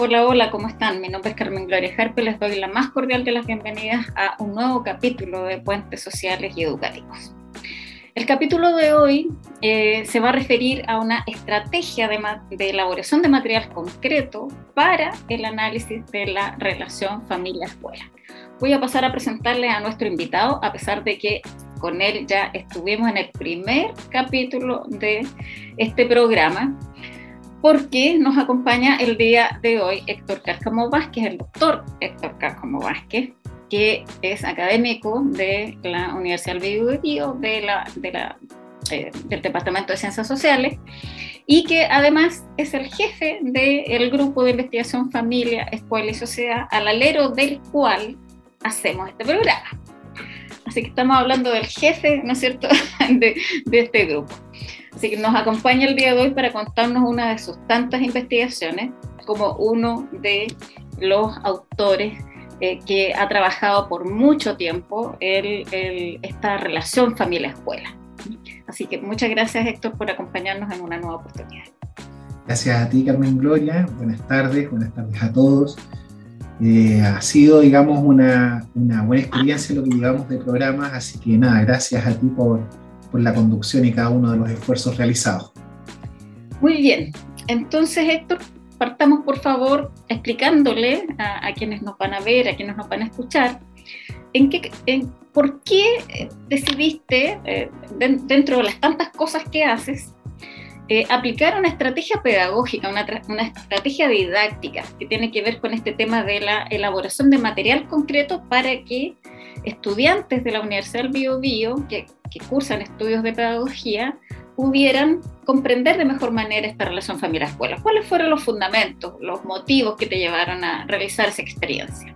Hola, hola, ¿cómo están? Mi nombre es Carmen Gloria Harpe, les doy la más cordial de las bienvenidas a un nuevo capítulo de Puentes Sociales y Educativos. El capítulo de hoy eh, se va a referir a una estrategia de, de, elaboración de material concreto para el análisis de la relación familia-escuela. Voy a pasar a presentarle a nuestro invitado, a pesar de que con él ya estuvimos en el primer capítulo de este programa, porque nos acompaña el día de hoy Héctor Cárcamo Vázquez, el doctor Héctor Cárcamo Vázquez, que es académico de la Universidad del Bio de la, de la, eh, del Departamento de Ciencias Sociales y que además es el jefe del grupo de investigación Familia, Escuela y Sociedad, al alero del cual hacemos este programa. Así que estamos hablando del jefe, ¿no es cierto?, de, de este grupo. Así que nos acompaña el día de hoy para contarnos una de sus tantas investigaciones como uno de los autores eh, que ha trabajado por mucho tiempo el, esta relación familia-escuela. Así que muchas gracias Héctor por acompañarnos en una nueva oportunidad. Gracias a ti Carmen Gloria, buenas tardes, buenas tardes a todos. Eh, ha sido, digamos, una, una, buena experiencia lo que llevamos de programas, así que nada, gracias a ti por, por la conducción y cada uno de los esfuerzos realizados. Muy bien, entonces Héctor, partamos por favor explicándole a, quienes nos van a ver, a quienes nos van a escuchar, en qué, en, por qué eh, decidiste, eh, dentro de las tantas cosas que haces, eh, aplicar una estrategia pedagógica, una, una, estrategia didáctica que tiene que ver con este tema de la elaboración de material concreto para que estudiantes de la Universidad del Bio, Bio que, cursan estudios de pedagogía pudieran comprender de mejor manera esta relación familia-escuela. ¿Cuáles fueron los fundamentos, los motivos que te llevaron a realizar esa experiencia?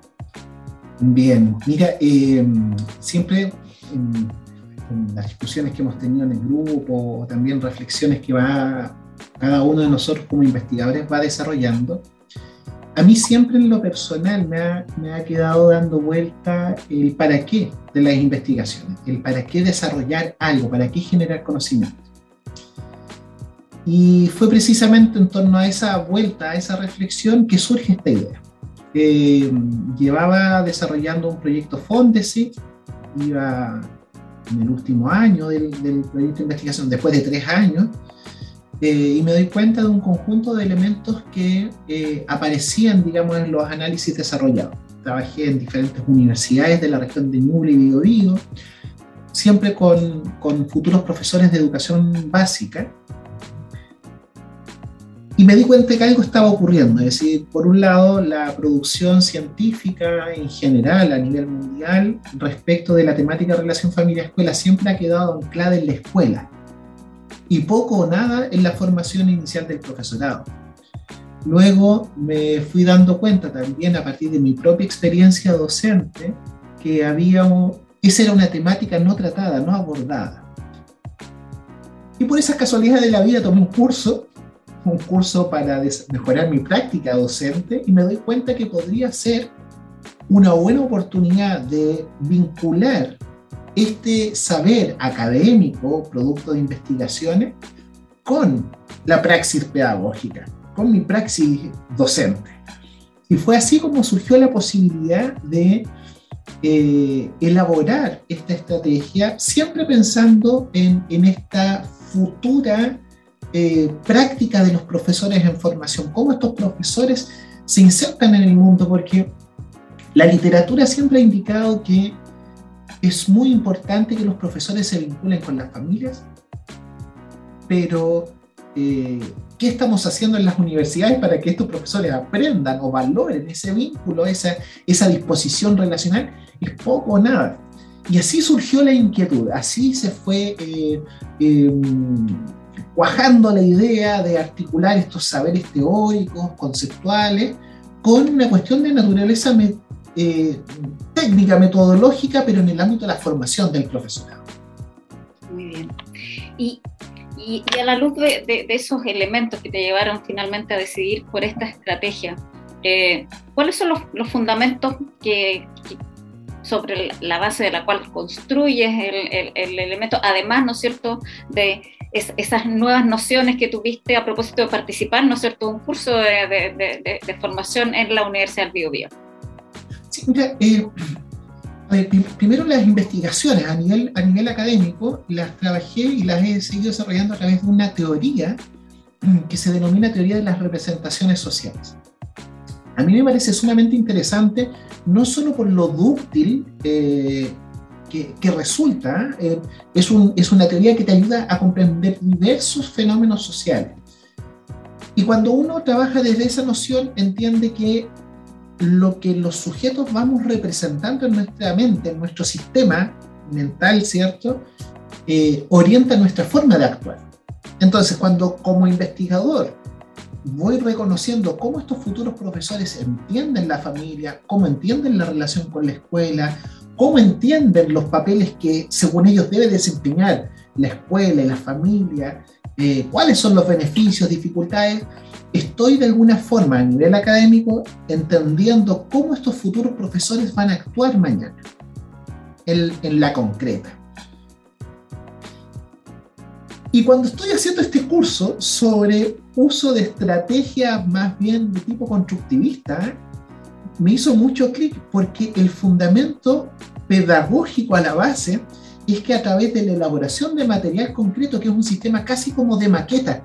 Bien, mira, eh, siempre en las discusiones que hemos tenido en el grupo, o también reflexiones que va cada uno de nosotros como investigadores va desarrollando, a mí siempre en lo personal me ha, quedado dando vuelta el para qué de las investigaciones, el para qué desarrollar algo, para qué generar conocimiento. Y fue precisamente en torno a esa vuelta, a esa reflexión, que surge esta idea. Eh, llevaba desarrollando un proyecto Fondesit, iba en el último año del, proyecto de investigación, después de tres años, eh, y me doy cuenta de un conjunto de elementos que eh, aparecían, digamos, en los análisis desarrollados. Trabajé en diferentes universidades de la región de Ñuble y Biobío, siempre con, con futuros profesores de educación básica, y me di cuenta que algo estaba ocurriendo, es decir, por un lado, la producción científica en general a nivel mundial respecto de la temática relación familia-escuela siempre ha quedado anclada en la escuela y poco o nada en la formación inicial del profesorado. Luego me fui dando cuenta también a partir de mi propia experiencia docente que había, esa era una temática no tratada, no abordada. Y por esas casualidades de la vida tomé un curso un curso para mejorar mi práctica docente y me doy cuenta que podría ser una buena oportunidad de vincular este saber académico, producto de investigaciones, con la praxis pedagógica, con mi praxis docente. Y fue así como surgió la posibilidad de eh, elaborar esta estrategia, siempre pensando en, en esta futura eh, práctica de los profesores en formación, cómo estos profesores se insertan en el mundo, porque la literatura siempre ha indicado que es muy importante que los profesores se vinculen con las familias, pero eh, ¿qué estamos haciendo en las universidades para que estos profesores aprendan o valoren ese vínculo, esa, esa disposición relacional? Es poco o nada. Y así surgió la inquietud, así se fue eh, em, cuajando la idea de articular estos saberes teóricos, conceptuales, con una cuestión de naturaleza eh, técnica, metodológica, pero en el ámbito de la formación del profesorado. Muy bien. Y, y, a la luz de, de, esos elementos que te llevaron finalmente a decidir por esta estrategia, eh, ¿cuáles son los, los fundamentos que, sobre la base de la cual construyes el, el, el, elemento, además, ¿no es cierto?, de esas nuevas nociones que tuviste a propósito de participar, ¿no es cierto?, un curso de, formación en la Universidad del Biobío. Eh, primero las investigaciones a nivel, a nivel académico las trabajé y las he seguido desarrollando a través de una teoría que se denomina teoría de las representaciones sociales. A mí me parece sumamente interesante, no solo por lo dúctil eh, que, resulta, eh, es, un, es una teoría que te ayuda a comprender diversos fenómenos sociales. Y cuando uno trabaja desde esa noción, entiende que lo que los sujetos vamos representando en nuestra mente, en nuestro sistema mental, ¿cierto? Eh, orienta nuestra forma de actuar. Entonces, cuando como investigador voy reconociendo cómo estos futuros profesores entienden la familia, cómo entienden la relación con la escuela, cómo entienden los papeles que según ellos debe desempeñar la escuela y la familia, eh, cuáles son los beneficios, dificultades, estoy de alguna forma a nivel académico entendiendo cómo estos futuros profesores van a actuar mañana en la concreta. Y cuando estoy haciendo este curso sobre uso de estrategias más bien de tipo constructivista, me hizo mucho clic porque el fundamento pedagógico a la base es que a través de la elaboración de material concreto, que es un sistema casi como de maqueta,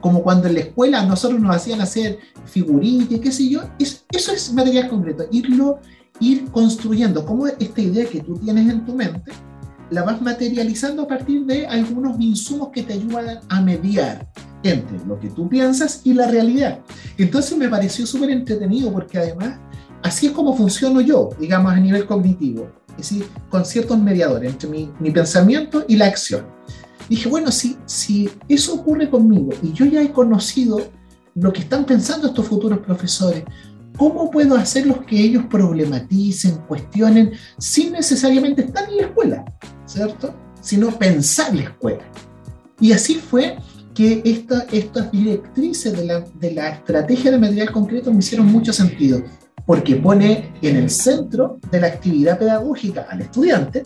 como cuando en la escuela nosotros nos hacían hacer figuritas, qué sé yo, eso es material concreto, irlo, ir construyendo, como esta idea que tú tienes en tu mente, la vas materializando a partir de algunos insumos que te ayudan a mediar entre lo que tú piensas y la realidad. Entonces me pareció súper entretenido porque además así es como funciono yo, digamos, a nivel cognitivo, decir, con ciertos mediadores entre mi, mi pensamiento y la acción. Dije, bueno, si, si eso ocurre conmigo y yo ya he conocido lo que están pensando estos futuros profesores, ¿cómo puedo hacerlos que ellos problematicen, cuestionen, sin necesariamente estar en la escuela? ¿cierto? Sino pensar la escuela. Y así fue que esta, estas directrices de la, de la estrategia de material concreto me hicieron mucho sentido, porque pone en el centro de la actividad pedagógica al estudiante,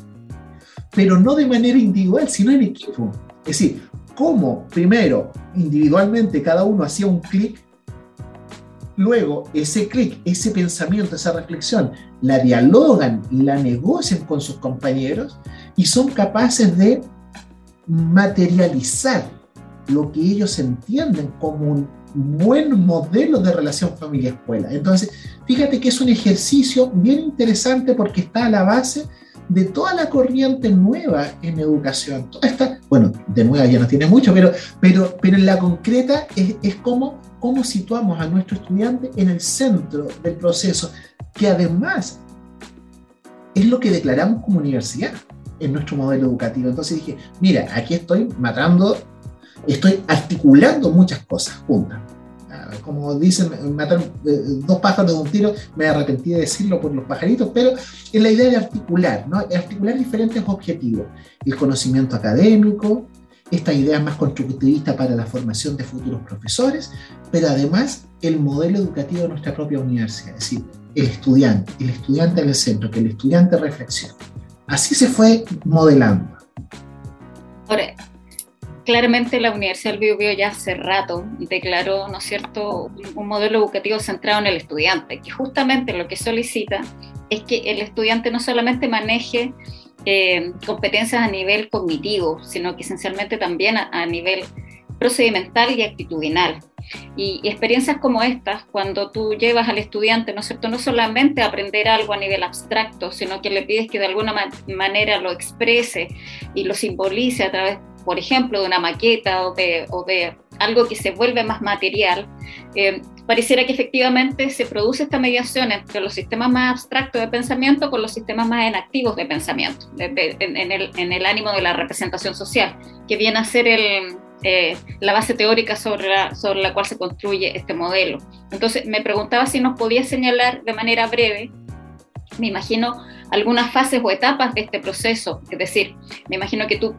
pero no de manera individual, sino en equipo. Es decir, cómo primero individualmente cada uno hacía un clic, luego ese clic, ese pensamiento, esa reflexión, la dialogan, la negocian con sus compañeros y son capaces de materializar lo que ellos entienden como un buen modelo de relación familia-escuela. Entonces, fíjate que es un ejercicio bien interesante porque está a la base de toda la corriente nueva en educación. Esta, bueno, de nueva ya no tiene mucho, pero, pero, pero en la concreta es, es como cómo situamos a nuestro estudiante en el centro del proceso, que además es lo que declaramos como universidad en nuestro modelo educativo. Entonces dije, mira, aquí estoy matando, estoy articulando muchas cosas juntas. Ah, como dicen, matar eh, dos pájaros de un tiro, me arrepentí de decirlo por los pajaritos, pero es la idea de articular, ¿no? articular diferentes objetivos. El conocimiento académico, esta idea más constructivista para la formación de futuros profesores, pero además el modelo educativo de nuestra propia universidad, es decir, el estudiante, el estudiante en el centro, que el estudiante reflexione. Así se fue modelando. Ahora, claramente la Universidad del Biobío ya hace rato declaró, ¿no cierto?, un modelo educativo centrado en el estudiante, que justamente lo que solicita es que el estudiante no solamente maneje eh, competencias a nivel cognitivo, sino que esencialmente también a nivel procedimental y actitudinal. Y, experiencias como estas, cuando tú llevas al estudiante, ¿no es cierto?, no solamente a aprender algo a nivel abstracto, sino que le pides que de alguna manera lo exprese y lo simbolice a través, por ejemplo, de una maqueta o de, o de algo que se vuelve más material, eh, pareciera que efectivamente se produce esta mediación entre los sistemas más abstractos de pensamiento con los sistemas más inactivos de pensamiento, en, el, en el ánimo de la representación social, que viene a ser el, eh, la base teórica sobre la, sobre la cual se construye este modelo. Entonces, me preguntaba si nos podía señalar de manera breve, me imagino, algunas fases o etapas de este proceso. Es decir, me imagino que tú,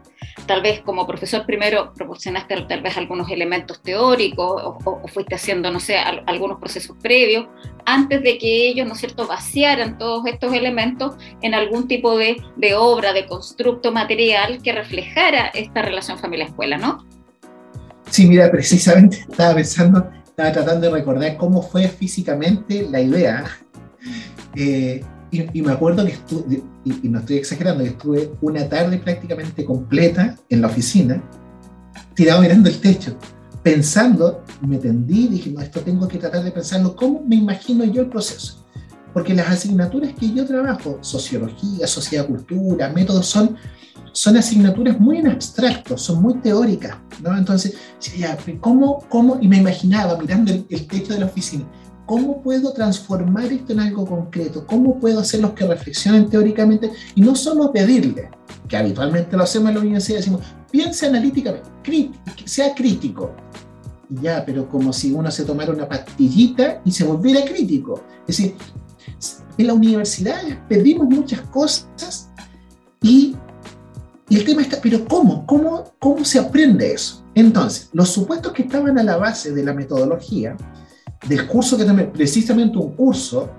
tal vez como profesor, primero proporcionaste tal vez algunos elementos teóricos o, fuiste haciendo, no sé, algunos procesos previos, antes de que ellos, ¿no es cierto?, vaciaran todos estos elementos en algún tipo de, de obra, de constructo material que reflejara esta relación familia-escuela, ¿no? Sí, mira, precisamente estaba pensando, estaba tratando de recordar cómo fue físicamente la idea. Eh, y, me acuerdo que estuve, y, no estoy exagerando, que estuve una tarde prácticamente completa en la oficina, tirado mirando el techo, pensando, me tendí, dije, no, esto tengo que tratar de pensarlo, ¿cómo me imagino yo el proceso? Porque las asignaturas que yo trabajo, sociología, sociedad, cultura, métodos, son, son asignaturas muy en abstracto, son muy teóricas, ¿no? Entonces, ¿cómo, cómo? Y me imaginaba mirando el, el techo de la oficina, ¿Cómo puedo transformar esto en algo concreto? ¿Cómo puedo hacer los que reflexionen teóricamente y no solo pedirle, que habitualmente lo hacemos en la universidad, decimos, piense analíticamente, sea crítico. ya, pero como si uno se tomara una pastillita y se volviera crítico. Es decir, en la universidad pedimos muchas cosas y, y el tema está, pero ¿cómo? ¿cómo? ¿Cómo se aprende eso? Entonces, los supuestos que estaban a la base de la metodología, del curso que también, precisamente un curso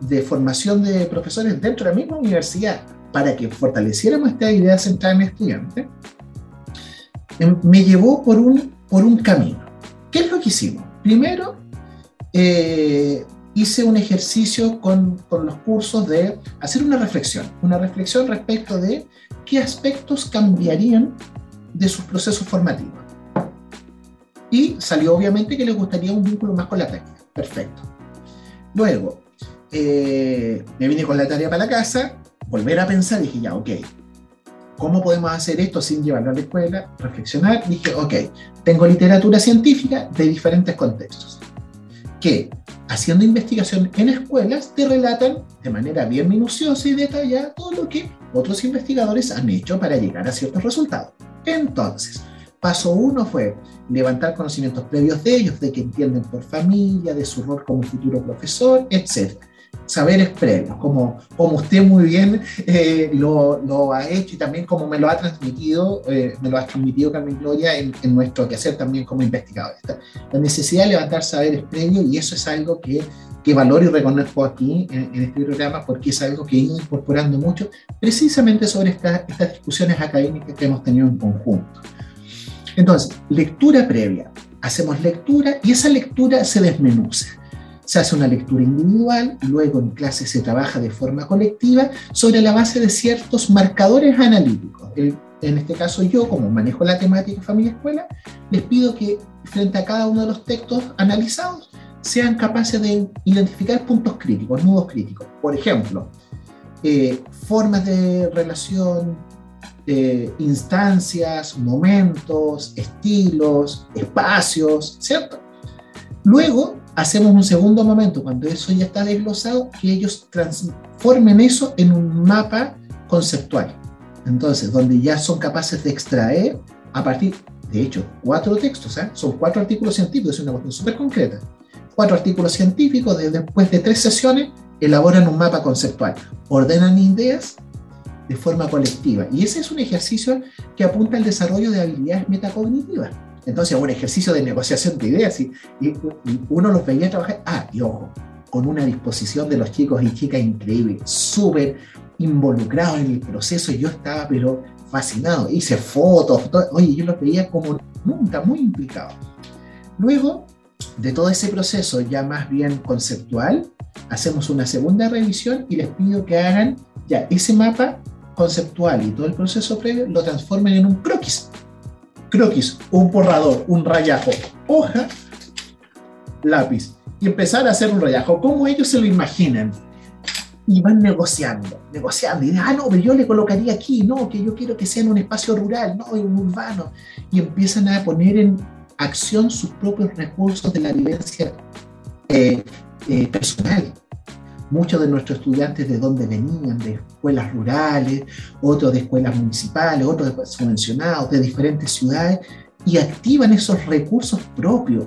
de formación de profesores dentro de la misma universidad, para que fortaleciéramos esta idea central en estudiante, em, me llevó por un, por un camino. ¿Qué es lo que hicimos? Primero, eh, hice un ejercicio con, con, los cursos de hacer una reflexión, una reflexión respecto de qué aspectos cambiarían de sus procesos formativos. Y salió obviamente que les gustaría un vínculo más con la práctica. Perfecto. Luego, eh, me vine con la tarea para la casa, volver a pensar, dije, ya, ok, ¿cómo podemos hacer esto sin llevarlo a la escuela? Reflexionar, dije, ok, tengo literatura científica de diferentes contextos, que haciendo investigación en escuelas te relatan de manera bien minuciosa y detallada todo lo que otros investigadores han hecho para llegar a ciertos resultados. Entonces, Paso uno fue levantar conocimientos previos de ellos, de que entienden por familia, de su rol como futuro profesor, etc. Saberes previos, como, como usted muy bien eh, lo, lo, ha hecho y también como me lo ha transmitido, eh, me lo ha transmitido Carmen Gloria en, en nuestro quehacer también como investigador. La necesidad de levantar saberes previos y eso es algo que que valoro y reconozco aquí en, este programa porque es algo que he ido incorporando mucho precisamente sobre estas discusiones académicas que hemos tenido en conjunto. Entonces, lectura previa. Hacemos lectura y esa lectura se desmenuza. Se hace una lectura individual, luego en clase se trabaja de forma colectiva sobre la base de ciertos marcadores analíticos. en este caso yo, como manejo la temática familia-escuela, les pido que frente a cada uno de los textos analizados sean capaces de identificar puntos críticos, nudos críticos. Por ejemplo, eh, formas de relación, eh, instancias, momentos, estilos, espacios, ¿cierto? Luego hacemos un segundo momento, cuando eso ya está desglosado, que ellos transformen eso en un mapa conceptual. Entonces, donde ya son capaces de extraer a partir, de hecho, cuatro textos, ¿eh? son cuatro artículos científicos, es una cuestión súper concreta. Cuatro artículos científicos, después de tres sesiones, elaboran un mapa conceptual, ordenan ideas de forma colectiva. Y ese es un ejercicio que apunta al desarrollo de habilidades metacognitivas. Entonces, un ejercicio de negociación de ideas y, uno los veía trabajar, ah, y ojo, con una disposición de los chicos y chicas increíble, súper involucrados en el proceso. Yo estaba, pero fascinado, hice fotos, oye, yo los veía como nunca, muy implicados. Luego de todo ese proceso ya más bien conceptual, hacemos una segunda revisión y les pido que hagan ya ese mapa conceptual y todo el proceso previo lo transformen en un croquis. Croquis, un borrador, un rayajo, hoja, lápiz. Y empezar a hacer un rayajo, como ellos se lo imaginan. Y van negociando, negociando. Y dicen, ah, no, pero yo le colocaría aquí, no, que yo quiero que sea en un espacio rural, no, en un urbano. Y empiezan a poner en acción sus propios recursos de la vivencia eh, eh, personal muchos de nuestros estudiantes de dónde venían, de escuelas rurales, otros de escuelas municipales, otros de subvencionados, de diferentes ciudades, y activan esos recursos propios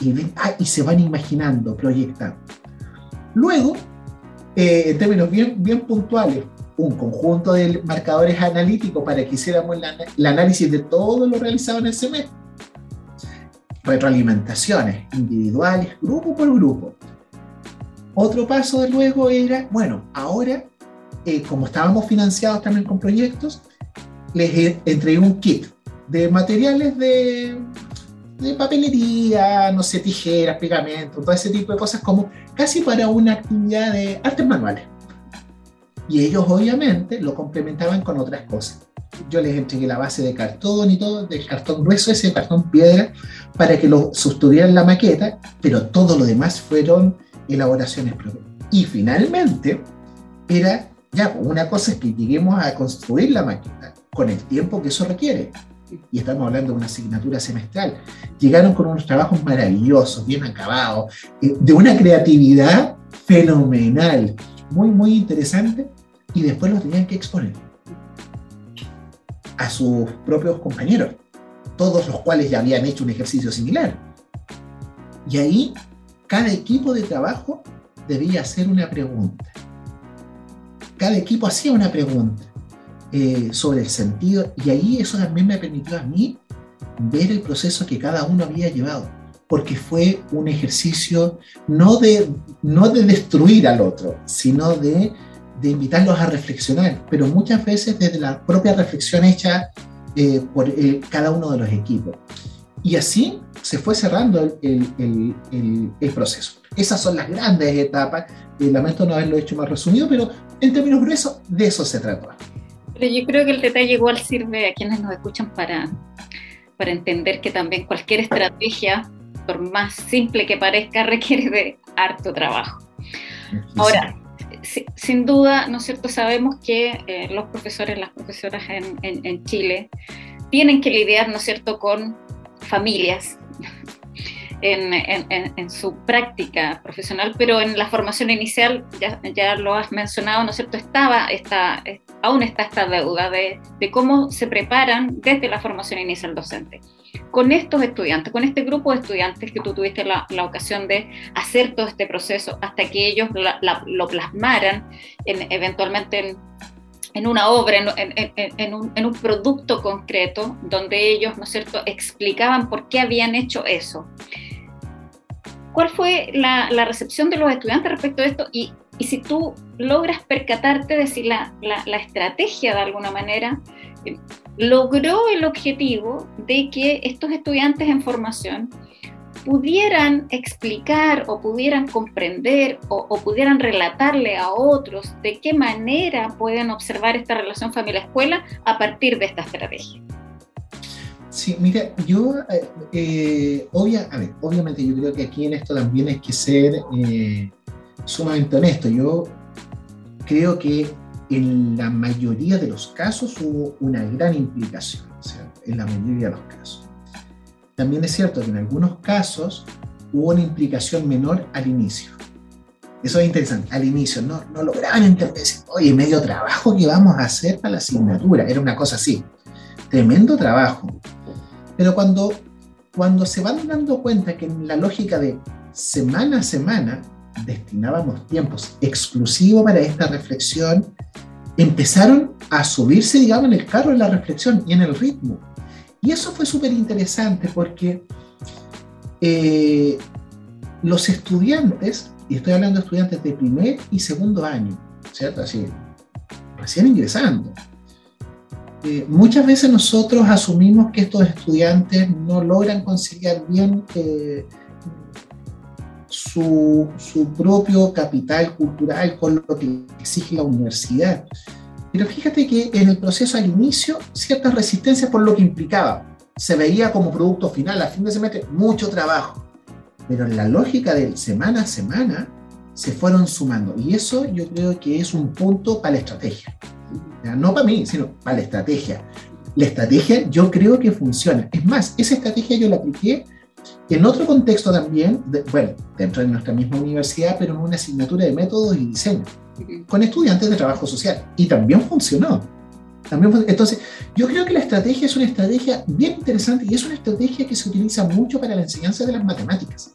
y, ah, y se van imaginando, proyectando. Luego, eh, en términos bien, bien puntuales, un conjunto de marcadores analíticos para que hiciéramos el análisis de todo lo realizado en el semestre. Retroalimentaciones individuales, grupo por grupo. Otro paso luego era, bueno, ahora, eh, como estábamos financiados también con proyectos, les entregué un kit de materiales de, de papelería, no sé, tijeras, pegamento, todo ese tipo de cosas como casi para una actividad de artes manuales. Y ellos obviamente lo complementaban con otras cosas. Yo les entregué la base de cartón y todo, del cartón grueso, ese cartón piedra, para que lo sostuvieran la maqueta, pero todo lo demás fueron elaboraciones propias. Y finalmente, era, ya, pues, una cosa es que lleguemos a construir la maqueta con el tiempo que eso requiere. Y estamos hablando de una asignatura semestral. Llegaron con unos trabajos maravillosos, bien acabados, eh, de una creatividad fenomenal, muy, muy interesante, y después los tenían que exponer a sus propios compañeros, todos los cuales ya habían hecho un ejercicio similar. Y ahí cada equipo de trabajo debía hacer una pregunta. Cada equipo hacía una pregunta eh, sobre el sentido y ahí eso también me permitió a mí ver el proceso que cada uno había llevado, porque fue un ejercicio no de, no de destruir al otro, sino de de invitarlos a reflexionar, pero muchas veces desde la propia reflexión hecha eh, por cada uno de los equipos. Y así se fue cerrando el, el, el, proceso. Esas son las grandes etapas. Eh, lamento no haberlo hecho más resumido, pero en términos gruesos, de eso se trató. Pero yo creo que el detalle igual sirve a quienes nos escuchan para, para entender que también cualquier estrategia, por más simple que parezca, requiere de harto trabajo. Ahora, sin duda, ¿no es cierto? Sabemos que eh, los profesores, las profesoras en, Chile tienen que lidiar, ¿no es cierto?, con familias en, su práctica profesional, pero en la formación inicial, ya, lo has mencionado, ¿no es cierto?, estaba, está, aún está esta deuda de, cómo se preparan desde la formación inicial docente con estos estudiantes, con este grupo de estudiantes que tú tuviste la, ocasión de hacer todo este proceso hasta que ellos lo plasmaran en, eventualmente en, una obra, en, un, producto concreto, donde ellos, ¿no es cierto?, explicaban por qué habían hecho eso. ¿Cuál fue la, recepción de los estudiantes respecto a esto? Y, si tú logras percatarte de si la, la estrategia de alguna manera logró el objetivo de que estos estudiantes en formación pudieran explicar o pudieran comprender o, pudieran relatarle a otros de qué manera pueden observar esta relación familia-escuela a partir de esta estrategia. Sí, mira, yo, eh, eh, obviamente yo creo que aquí en esto también hay que ser eh, sumamente honesto. Yo creo que en la mayoría de los casos hubo una gran implicación, en la mayoría de los casos. También es cierto que en algunos casos hubo una implicación menor al inicio. Eso es interesante, al inicio no, no lograban entender, oye, medio trabajo que vamos a hacer para la asignatura, era una cosa así, tremendo trabajo. Pero cuando, cuando se van dando cuenta que en la lógica de semana a semana destinábamos tiempos exclusivos para esta reflexión, empezaron a subirse, digamos, en el carro en la reflexión y en el ritmo. Y eso fue súper interesante porque eh, los estudiantes, y estoy hablando de estudiantes de primer y segundo año, ¿cierto? Así, recién ingresando. Eh, muchas veces nosotros asumimos que estos estudiantes no logran conciliar bien eh, su, su, propio capital cultural con lo que exige la universidad. Pero fíjate que en el proceso al inicio, ciertas resistencias por lo que implicaba. Se veía como producto final, a fin de semestre, mucho trabajo. Pero en la lógica del semana a semana, se fueron sumando. Y eso yo creo que es un punto para la estrategia. No para mí, sino para la estrategia. La estrategia yo creo que funciona. Es más, esa estrategia yo la apliqué en otro contexto también, bueno, dentro de nuestra misma universidad, pero en una asignatura de métodos y diseño, con estudiantes de trabajo social. Y también funcionó. También Entonces, yo creo que la estrategia es una estrategia bien interesante y es una estrategia que se utiliza mucho para la enseñanza de las matemáticas.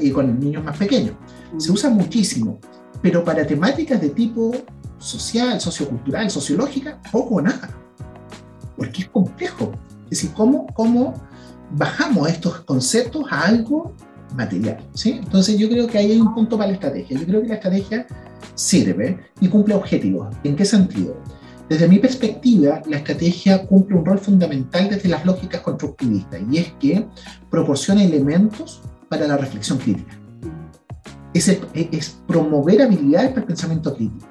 Y con niños más pequeños. Se usa muchísimo, pero para temáticas de tipo social, sociocultural, sociológica, poco o nada. Porque es complejo. Es decir, ¿cómo, cómo bajamos estos conceptos a algo material. ¿sí? Entonces yo creo que ahí hay un punto para la estrategia. Yo creo que la estrategia sirve y cumple objetivos. ¿En qué sentido? Desde mi perspectiva, la estrategia cumple un rol fundamental desde las lógicas constructivistas y es que proporciona elementos para la reflexión crítica. Es, es promover habilidades para el pensamiento crítico,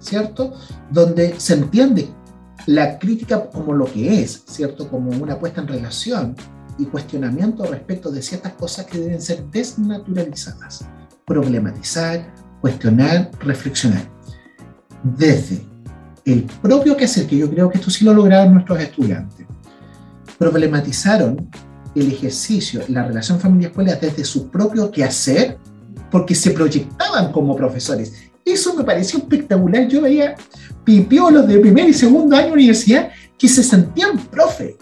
¿cierto? Donde se entiende la crítica como lo que es, ¿cierto? Como una puesta en relación y cuestionamiento respecto de ciertas cosas que deben ser desnaturalizadas. Problematizar, cuestionar, reflexionar. Desde el propio quehacer, que yo creo que esto sí lo lograron nuestros estudiantes, problematizaron el ejercicio, la relación familia-escuela desde su propio quehacer, porque se proyectaban como profesores. Eso me pareció espectacular. Yo veía pipiolos de primer y segundo año de universidad que se sentían profe.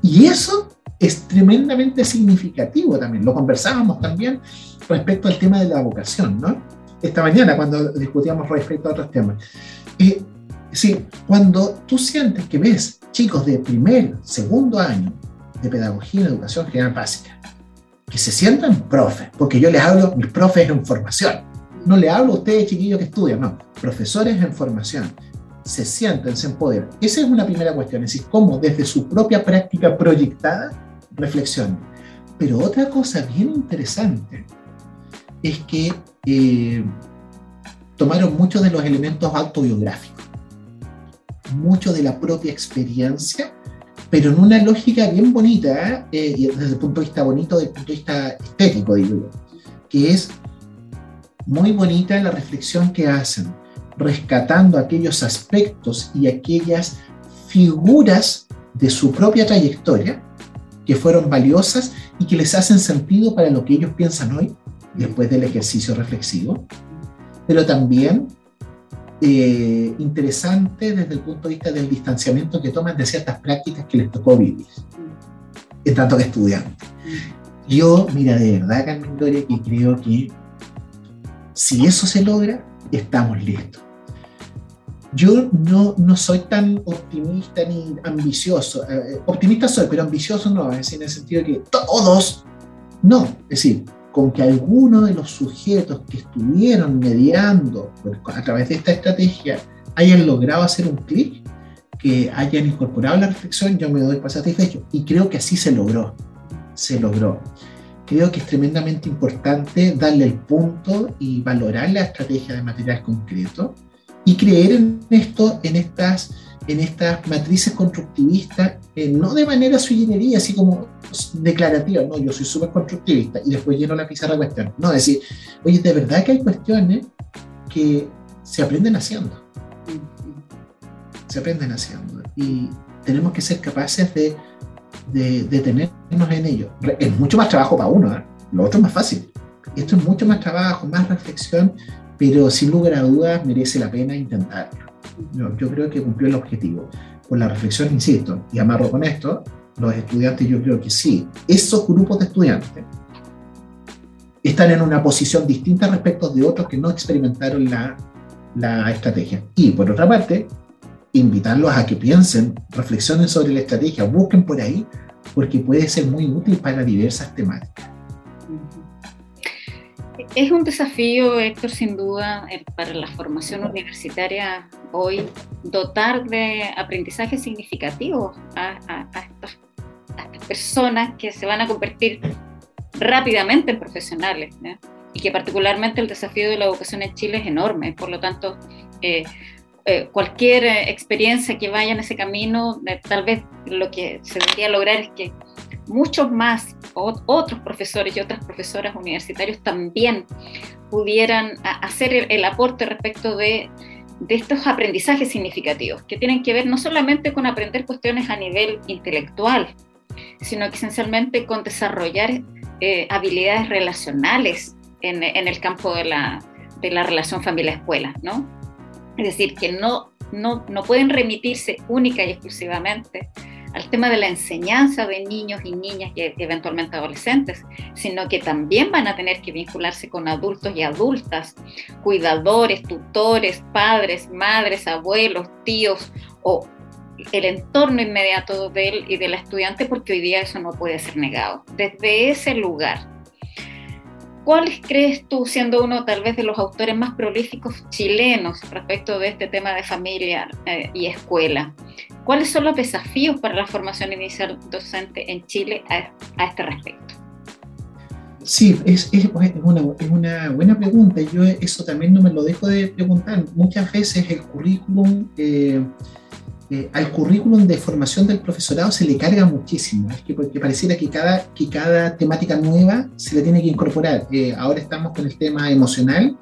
Y eso es tremendamente significativo también. Lo conversábamos también respecto al tema de la vocación, ¿no? Esta mañana cuando discutíamos respecto a otros temas. Eh, sí, cuando tú sientes que ves chicos de primer, segundo año de pedagogía y educación general básica, que se sientan profes, porque yo les hablo, mis profes en formación, no le hablo a ustedes chiquillos que estudian, no, profesores en formación, se sienten, se empoderan. Esa es una primera cuestión, es decir, cómo desde su propia práctica proyectada reflexionan. Pero otra cosa bien interesante es que eh, tomaron muchos de los elementos autobiográficos, mucho de la propia experiencia, pero en una lógica bien bonita, eh, desde el punto de vista bonito, desde el punto de vista estético, digo que es muy bonita la reflexión que hacen, rescatando aquellos aspectos y aquellas figuras de su propia trayectoria que fueron valiosas y que les hacen sentido para lo que ellos piensan hoy, después del ejercicio reflexivo, pero también eh, interesante desde el punto de vista del distanciamiento que toman de ciertas prácticas que les tocó vivir, en tanto que estudiantes. Yo, mira, de verdad, Carmen Gloria, que creo que si eso se logra, estamos listos. Yo no, no soy tan optimista ni ambicioso. Eh, optimista soy, pero ambicioso no, es decir, en el sentido de que todos, no. Es decir, con que alguno de los sujetos que estuvieron mediando a través de esta estrategia hayan logrado hacer un clic, que hayan incorporado la reflexión, yo me doy por satisfecho. Y creo que así se logró. Se logró creo que es tremendamente importante darle el punto y valorar la estrategia de material concreto y creer en esto, en estas, en estas matrices constructivistas, eh, no de manera sui así como declarativa, no, yo soy súper constructivista y después lleno la pizarra cuestión. No, decir, oye, de verdad que hay cuestiones que se aprenden haciendo. Se aprenden haciendo. Y tenemos que ser capaces de de, detenernos en ello. Es mucho más trabajo para uno, ¿eh? lo otro es más fácil. Esto es mucho más trabajo, más reflexión, pero sin lugar a dudas merece la pena intentarlo. Yo, creo que cumplió el objetivo. Con la reflexión, insisto, y amarro con esto, los estudiantes yo creo que sí, esos grupos de estudiantes están en una posición distinta respecto de otros que no experimentaron la, la estrategia. Y por otra parte, invitarlos a que piensen, reflexionen sobre la estrategia, busquen por ahí, porque puede ser muy útil para diversas temáticas. Es un desafío, Héctor, sin duda, para la formación universitaria hoy, dotar de aprendizaje significativo a, estas, personas que se van a convertir rápidamente en profesionales. Y que particularmente el desafío de la educación en Chile es enorme. Por lo tanto, eh, eh, cualquier eh, experiencia que vaya en ese camino, eh, tal vez lo que se debería lograr es que muchos más otros profesores y otras profesoras universitarios también pudieran hacer el, aporte respecto de, de, estos aprendizajes significativos, que tienen que ver no solamente con aprender cuestiones a nivel intelectual, sino que esencialmente con desarrollar habilidades relacionales en, en, el campo de la, de la relación familia-escuela, ¿no? Es decir, que no, no, no pueden remitirse única y exclusivamente al tema de la enseñanza de niños y niñas y eventualmente adolescentes, sino que también van a tener que vincularse con adultos y adultas, cuidadores, tutores, padres, madres, abuelos, tíos o el entorno inmediato de él y de la estudiante, porque hoy día eso no puede ser negado. Desde ese lugar, ¿Cuáles crees tú, siendo uno tal vez de los autores más prolíficos chilenos respecto de este tema de familia eh, y escuela? ¿Cuáles son los desafíos para la formación inicial docente en Chile a, este respecto? Sí, es, es, una, es, una, buena pregunta. Yo eso también no me lo dejo de preguntar. Muchas veces el currículum eh, eh, al currículum de formación del profesorado se le carga muchísimo, es que porque pareciera que cada, que cada temática nueva se le tiene que incorporar. Eh, ahora estamos con el tema emocional,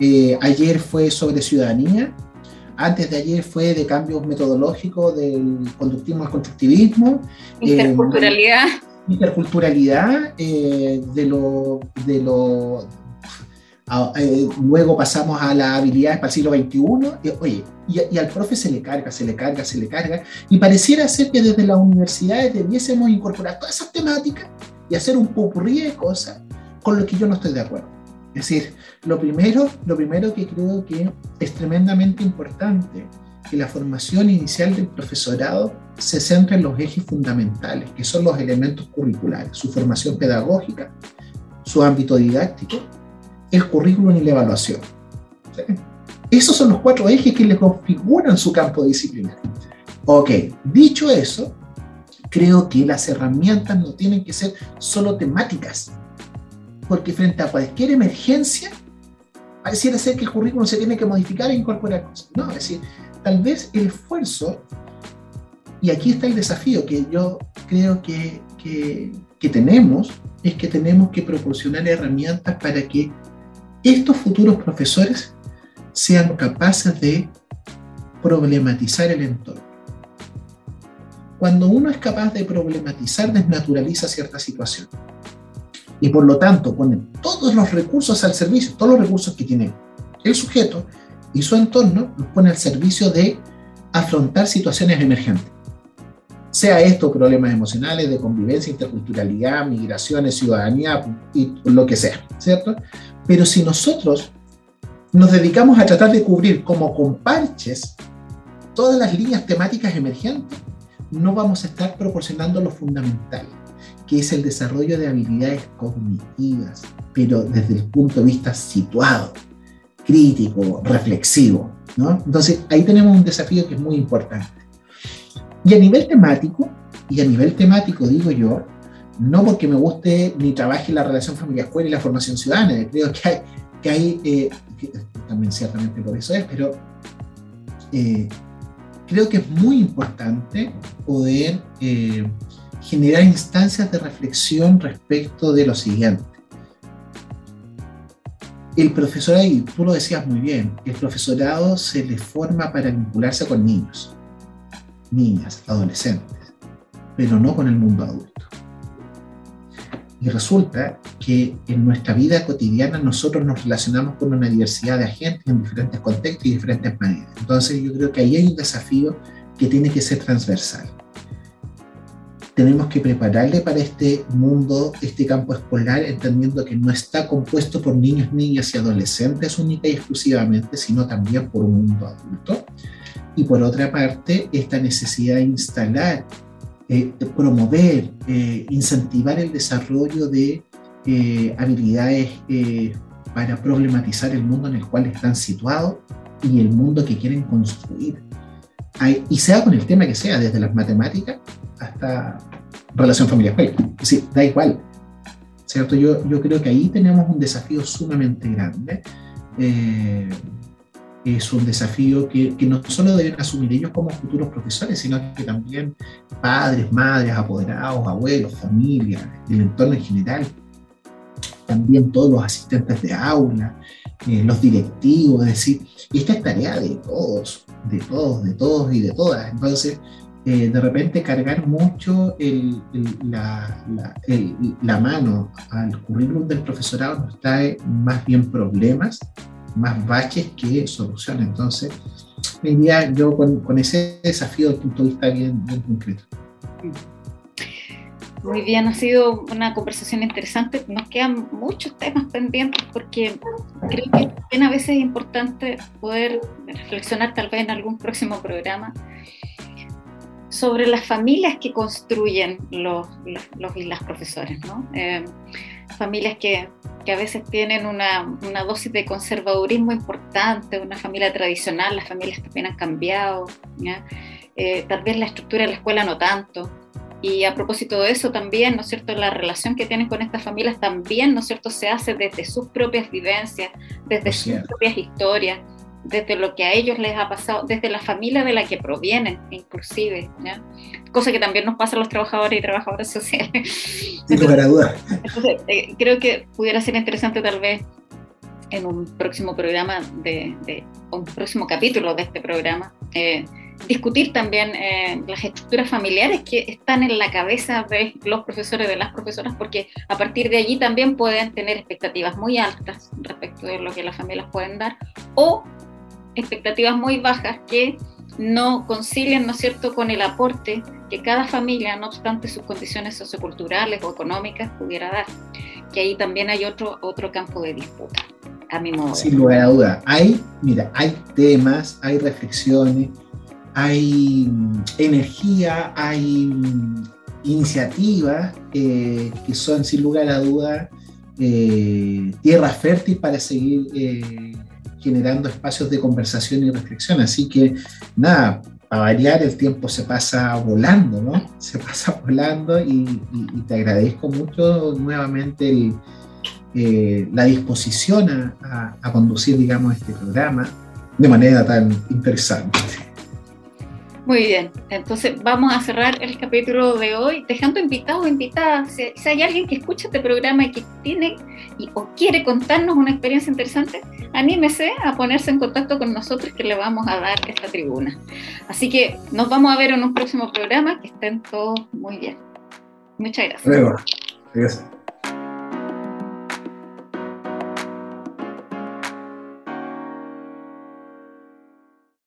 eh, ayer fue sobre ciudadanía, antes de ayer fue de cambios metodológicos del conductismo al constructivismo. Interculturalidad. interculturalidad, de lo... De lo eh, luego pasamos a las habilidades para el siglo XXI, oye, y, al profe se le carga, se le carga, se le carga, y pareciera ser que desde las universidades debiésemos incorporar todas esas temáticas y hacer un popurrí de cosas con lo que yo no estoy de acuerdo. Es decir, lo primero, lo primero que creo que es tremendamente importante, que la formación inicial del profesorado se centre en los ejes fundamentales, que son los elementos curriculares, su formación pedagógica, su ámbito didáctico el currículum y la evaluación. Esos son los cuatro ejes que le configuran su campo disciplinario. Ok, dicho eso, creo que las herramientas no tienen que ser solo temáticas, porque frente a cualquier emergencia, pareciera ser que el currículum se tiene que modificar e incorporar cosas. No, es decir, tal vez el esfuerzo, y aquí está el desafío que yo creo que, que, tenemos, es que tenemos que proporcionar herramientas para que estos futuros profesores sean capaces de problematizar el entorno. Cuando uno es capaz de problematizar, desnaturaliza cierta situación. Y por lo tanto pone todos los recursos al servicio, todos los recursos que tiene el sujeto y su entorno, los pone al servicio de afrontar situaciones emergentes. Sea esto problemas emocionales, de convivencia, interculturalidad, migraciones, ciudadanía y lo que sea, ¿cierto? Pero si nosotros nos dedicamos a tratar de cubrir como con parches todas las líneas temáticas emergentes, no vamos a estar proporcionando lo fundamental, que es el desarrollo de habilidades cognitivas, pero desde el punto de vista situado, crítico, reflexivo. ¿no? Entonces, ahí tenemos un desafío que es muy importante. Y a nivel temático, y a nivel temático digo yo, no porque me guste ni trabaje la relación familia-escuela y la formación ciudadana, creo que hay, que hay eh, también ciertamente por eso es, pero eh, creo que es muy importante poder eh, generar instancias de reflexión respecto de lo siguiente. El profesorado, y tú lo decías muy bien, el profesorado se le forma para vincularse con niños, niñas, adolescentes, pero no con el mundo adulto. Y resulta que en nuestra vida cotidiana nosotros nos relacionamos con una diversidad de agentes en diferentes contextos y diferentes maneras. Entonces yo creo que ahí hay un desafío que tiene que ser transversal. Tenemos que prepararle para este mundo, este campo escolar, entendiendo que no está compuesto por niños, niñas y adolescentes única y exclusivamente, sino también por un mundo adulto. Y por otra parte, esta necesidad de instalar eh, promover, eh, incentivar el desarrollo de eh, habilidades para problematizar el mundo en el cual están situados y el mundo que quieren construir. y sea con el tema que sea, desde las matemáticas hasta relación familiar-escuela. Es da igual. ¿Cierto? Yo, yo creo que ahí tenemos un desafío sumamente grande es un desafío que, que, no solo deben asumir ellos como futuros profesores, sino que también padres, madres, apoderados, abuelos, familia, el entorno en general, también todos los asistentes de aula, eh, los directivos, es decir, esta es tarea de todos, de todos, de todos y de todas. Entonces, eh, de repente cargar mucho la, mano al currículum del profesorado nos trae más bien problemas más baches que soluciones. Entonces, me iría yo con, ese desafío desde punto de vista bien, concreto. Muy bien, ha sido una conversación interesante. Nos quedan muchos temas pendientes porque creo que a veces es importante poder reflexionar tal vez en algún próximo programa sobre las familias que construyen los, los, y las profesores, ¿no? Eh, familias que que a veces tienen una, una, dosis de conservadurismo importante, una familia tradicional, las familias también han cambiado, eh, tal vez la estructura de la escuela no tanto. Y a propósito de eso también, ¿no es cierto?, la relación que tienen con estas familias también, ¿no es cierto?, se hace desde sus propias vivencias, desde sus propias historias, desde lo que a ellos les ha pasado, desde la familia de la que provienen, inclusive, ¿ya? cosa que también nos pasa a los trabajadores y trabajadoras sociales. Sin lugar a dudas. Entonces, eh, creo que pudiera ser interesante tal vez en un próximo programa, de, de un próximo capítulo de este programa, eh, discutir también eh, las estructuras familiares que están en la cabeza de los profesores, de las profesoras, porque a partir de allí también pueden tener expectativas muy altas respecto de lo que las familias pueden dar, o expectativas muy bajas que no concilian, ¿no es cierto?, con el aporte que cada familia, no obstante sus condiciones socioculturales o económicas, pudiera dar. Que ahí también hay otro, otro campo de disputa, a mi modo. Sin lugar a duda. Hay, mira, hay temas, hay reflexiones, hay energía, hay iniciativas eh, que son sin lugar a duda eh, tierra fértil para seguir eh, generando espacios de conversación y reflexión. Así que nada, a variar el tiempo se pasa volando, ¿no? Se pasa volando y, te agradezco mucho nuevamente la disposición a, conducir, digamos, este programa de manera tan interesante. Muy bien, entonces vamos a cerrar el capítulo de hoy dejando invitados o invitadas. Si, hay alguien que escucha este programa y que tiene o quiere contarnos una experiencia interesante, anímese a ponerse en contacto con nosotros que le vamos a dar esta tribuna. Así que nos vamos a ver en un próximo programa. Que estén todos muy bien. Muchas gracias. Gracias.